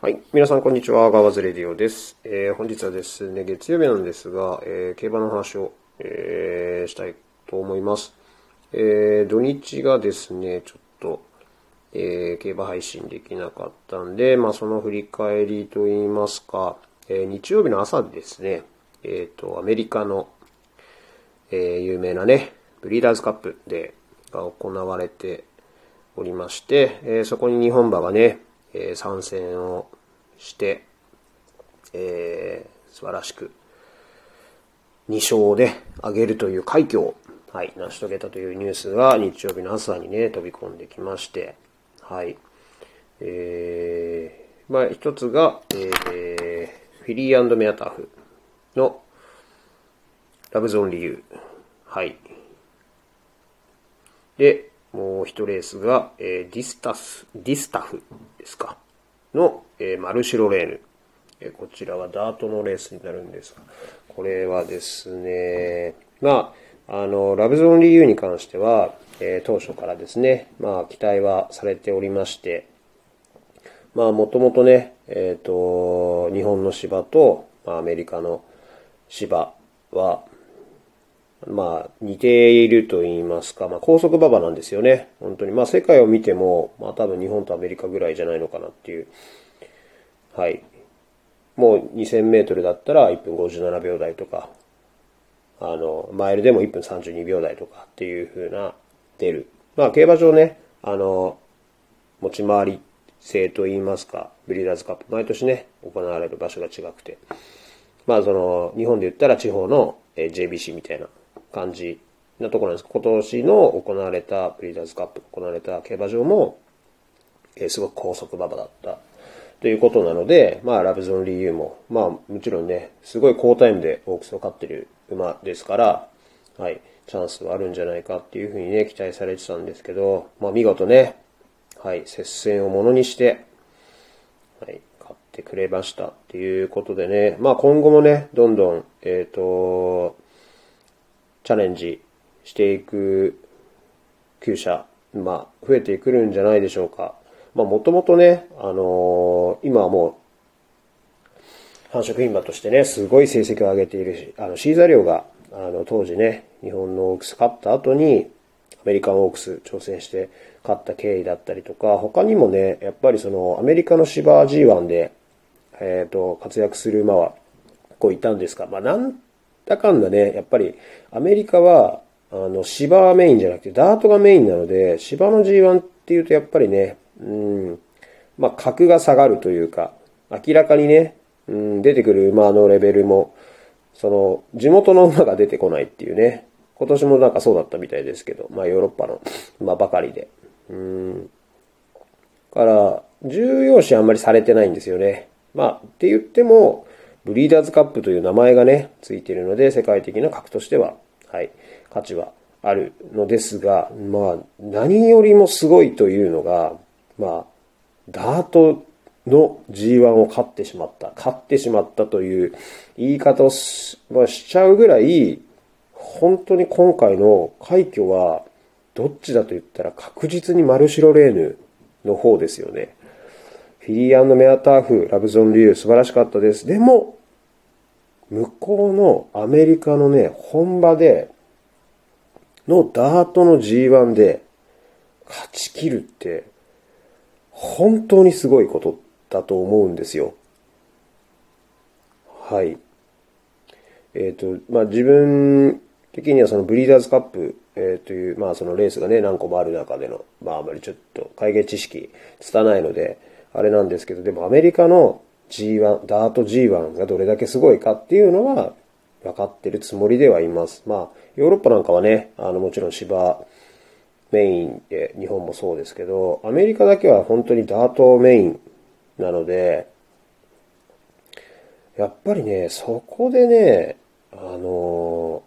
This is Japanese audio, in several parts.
はい。皆さん、こんにちは。ガワズレディオです。えー本日はですね、月曜日なんですが、えー競馬の話を、えーしたいと思います。えー土日がですね、ちょっと、えー競馬配信できなかったんで、まあ、その振り返りといいますか、えー日曜日の朝ですね、えっ、と、アメリカの、えー有名なね、ブリーダーズカップで、が行われておりまして、えーそこに日本馬がね、えー参戦をして、えー素晴らしく2勝で上げるという快挙を、はい、成し遂げたというニュースが日曜日の朝にね、飛び込んできまして、はい。えー、まあ一つが、えーフィリーメアタフのラブゾーン理由。はい。で、もう一レースが、えーディスタス、ディスタフですか？の、えーマルシュロレーヌ。えーこちらはダートのレースになるんですが、これはですね、まあ、あの、ラヴズオンリーユーに関しては、えー当初からですね、まあ、期待はされておりまして、まあ、もともとね、えっ、と、日本の芝と、まあ、アメリカの芝は、まあ、似ていると言いますか、まあ、高速馬場なんですよね。本当に。まあ、世界を見ても、まあ、多分日本とアメリカぐらいじゃないのかなっていう。はい。もう2000メートルだったら1分57秒台とか、あの、マイルでも1分32秒台とかっていう風な出る。まあ、競馬場ね、あの、持ち回り制と言いますか、ブリーダーズカップ、毎年ね、行われる場所が違くて。まあ、その、日本で言ったら地方の JBC みたいな感じなところなんです。今年の行われた、ブリーダーズカップ行われた競馬場も、えーすごく高速馬場だった。ということなので、まあ、ラブゾン理由も、まあ、もちろんね、すごい好タイムでオークスを勝ってる馬ですから、はい、チャンスはあるんじゃないかっていうふうにね、期待されてたんですけど、まあ、見事ね、はい、接戦をものにして、はい、買ってくれましたっていうことでね、まあ今後もね、どんどん、えっ、と、チャレンジしていく厩舎、まあ増えてくるんじゃないでしょうか。まあもともとね、あのー今はもう、繁殖牝馬としてね、すごい成績を上げているし、あの、シーザリオが、あの、当時ね、日本のオークス勝った後に、アメリカンオークス挑戦して勝った経緯だったりとか、他にもね、やっぱりその、アメリカの芝 G1 で、えっ、と、活躍する馬は、こういたんですが、まあ、なんだかんだね、やっぱり、アメリカは、あの、芝はメインじゃなくて、ダートがメインなので、芝の G1 っていうと、やっぱりね、うん、まあ、格が下がるというか、明らかにね、うん、出てくる馬のレベルも、その、地元の馬が出てこないっていうね。今年もなんかそうだったみたいですけど、まあヨーロッパの馬ばかりで。うん。から、重要視あんまりされてないんですよね。まあ、って言っても、ブリーダーズカップという名前がね、ついているので、世界的な格としては、はい、価値はあるのですが、まあ、何よりもすごいというのが、まあ、ダートの G1 を勝ってしまった、勝ってしまったという言い方をし,、まあ、しちゃうぐらい、本当に今回の快挙は、どっちだと言ったら確実にマルシロレーヌの方ですよね。フィリーメアターフ、ラブゾンリュー、素晴らしかったです。でも、向こうのアメリカのね、本場で、のダートの G1 で勝ち切るって、本当にすごいことだと思うんですよ。はい。えっ、と、まあ、自分的にはそのブリーダーズカップ、えーという、まあそのレースがね、何個もある中での、まああまりちょっと会計知識拙いので、あれなんですけど、でもアメリカの G1、ダート G1 がどれだけすごいかっていうのは分かってるつもりではいます。まあ、ヨーロッパなんかはね、あのもちろん芝メインで、日本もそうですけど、アメリカだけは本当にダートメインなので、やっぱりね、そこでね、あの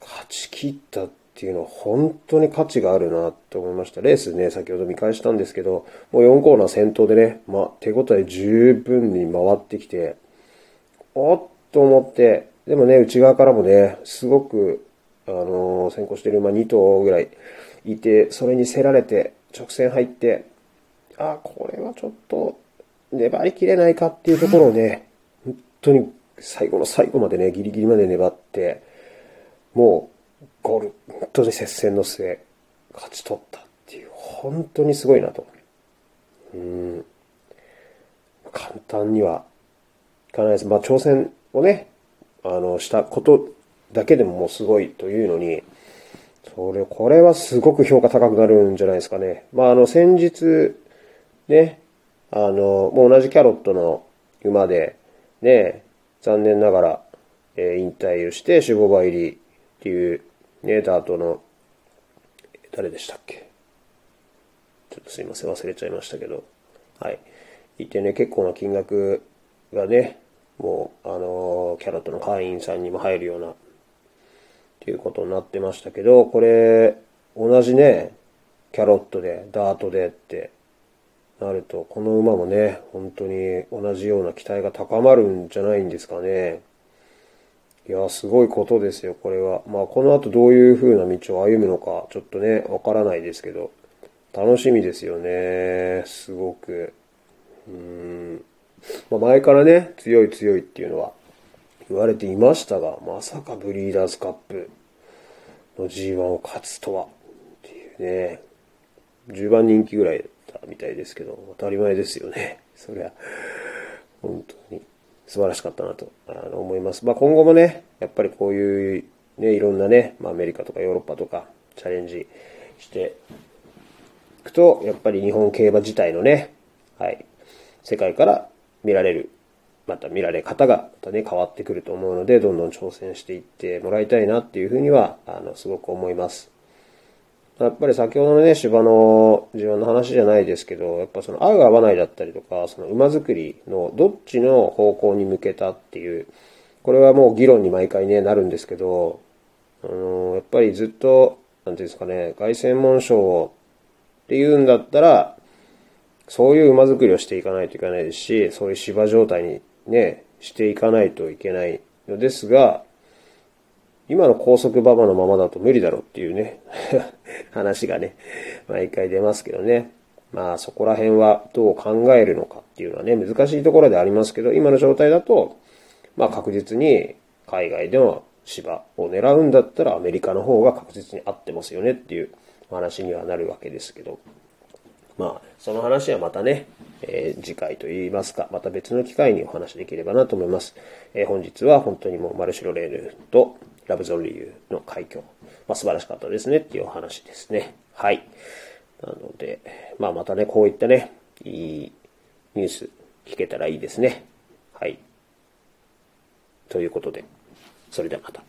勝ち切ったっていうのは本当に価値があるなと思いました。レースね、先ほど見返したんですけど、もう4コーナー先頭でね、まあ、手応え十分に回ってきて、おっと思って、でもね、内側からもね、すごく、あの先行してる馬2頭ぐらいいて、それに競られて、直線入って、あ、これはちょっと、粘りきれないかっていうところをね、本当に最後の最後までね、ギリギリまで粘って、もう、ゴール、本当に接戦の末、勝ち取ったっていう、本当にすごいなと。うん。簡単にはいかないです。まあ、挑戦をね、あの、したことだけでももうすごいというのに、それ、これはすごく評価高くなるんじゃないですかね。まあ、あの、先日、ね、あの、もう同じキャロットの馬で、ね、残念ながら、えー、引退をして、守護場入りっていう、ね、ダートの、誰でしたっけ？ちょっとすいません、忘れちゃいましたけど、はい。いてね、結構な金額がね、もう、あのー、キャロットの会員さんにも入るような、っていうことになってましたけど、これ、同じね、キャロットで、ダートでってなると、この馬もね、本当に同じような期待が高まるんじゃないんですかね。いや、すごいことですよ、これは。まあ、この後どういう風な道を歩むのか、ちょっとね、わからないですけど、楽しみですよね、すごく。うーん。まあ、前からね、強い強いっていうのは言われていましたが、まさかブリーダーズカップの G1 を勝つとは、っていうね、10番人気ぐらいだったみたいですけど、当たり前ですよね。そりゃ、本当に素晴らしかったなと思います。まあ、今後もね、やっぱりこういうね、いろんなね、まあ、アメリカとかヨーロッパとかチャレンジしていくと、やっぱり日本競馬自体のね、はい、世界から見られる、また見られ方がまたね、変わってくると思うので、どんどん挑戦していってもらいたいなっていうふうには、あの、すごく思います。やっぱり先ほどのね、芝の自分の話じゃないですけど、やっぱその合う合わないだったりとか、その馬作りのどっちの方向に向けたっていう、これはもう議論に毎回ね、なるんですけど、あの、やっぱりずっと、なんていうんですかね、凱旋門賞っていうんだったら、そういう馬作りをしていかないといけないですし、そういう芝状態にね、していかないといけないのですが、今の高速馬場のままだと無理だろうっていうね。話がね、毎回出ますけどね。まあそこら辺はどう考えるのかっていうのはね、難しいところでありますけど、今の状態だと、まあ確実に海外での芝を狙うんだったらアメリカの方が確実に合ってますよねっていう話にはなるわけですけど。まあ、その話はまたね、えー、次回といいますか、また別の機会にお話できればなと思います。えー、本日は本当にもうマルシロレールとラブゾンリーの快挙、まあ、素晴らしかったですねっていうお話ですね。はい。なので、まあまたね、こういったね、いいニュース聞けたらいいですね。はい。ということで、それではまた。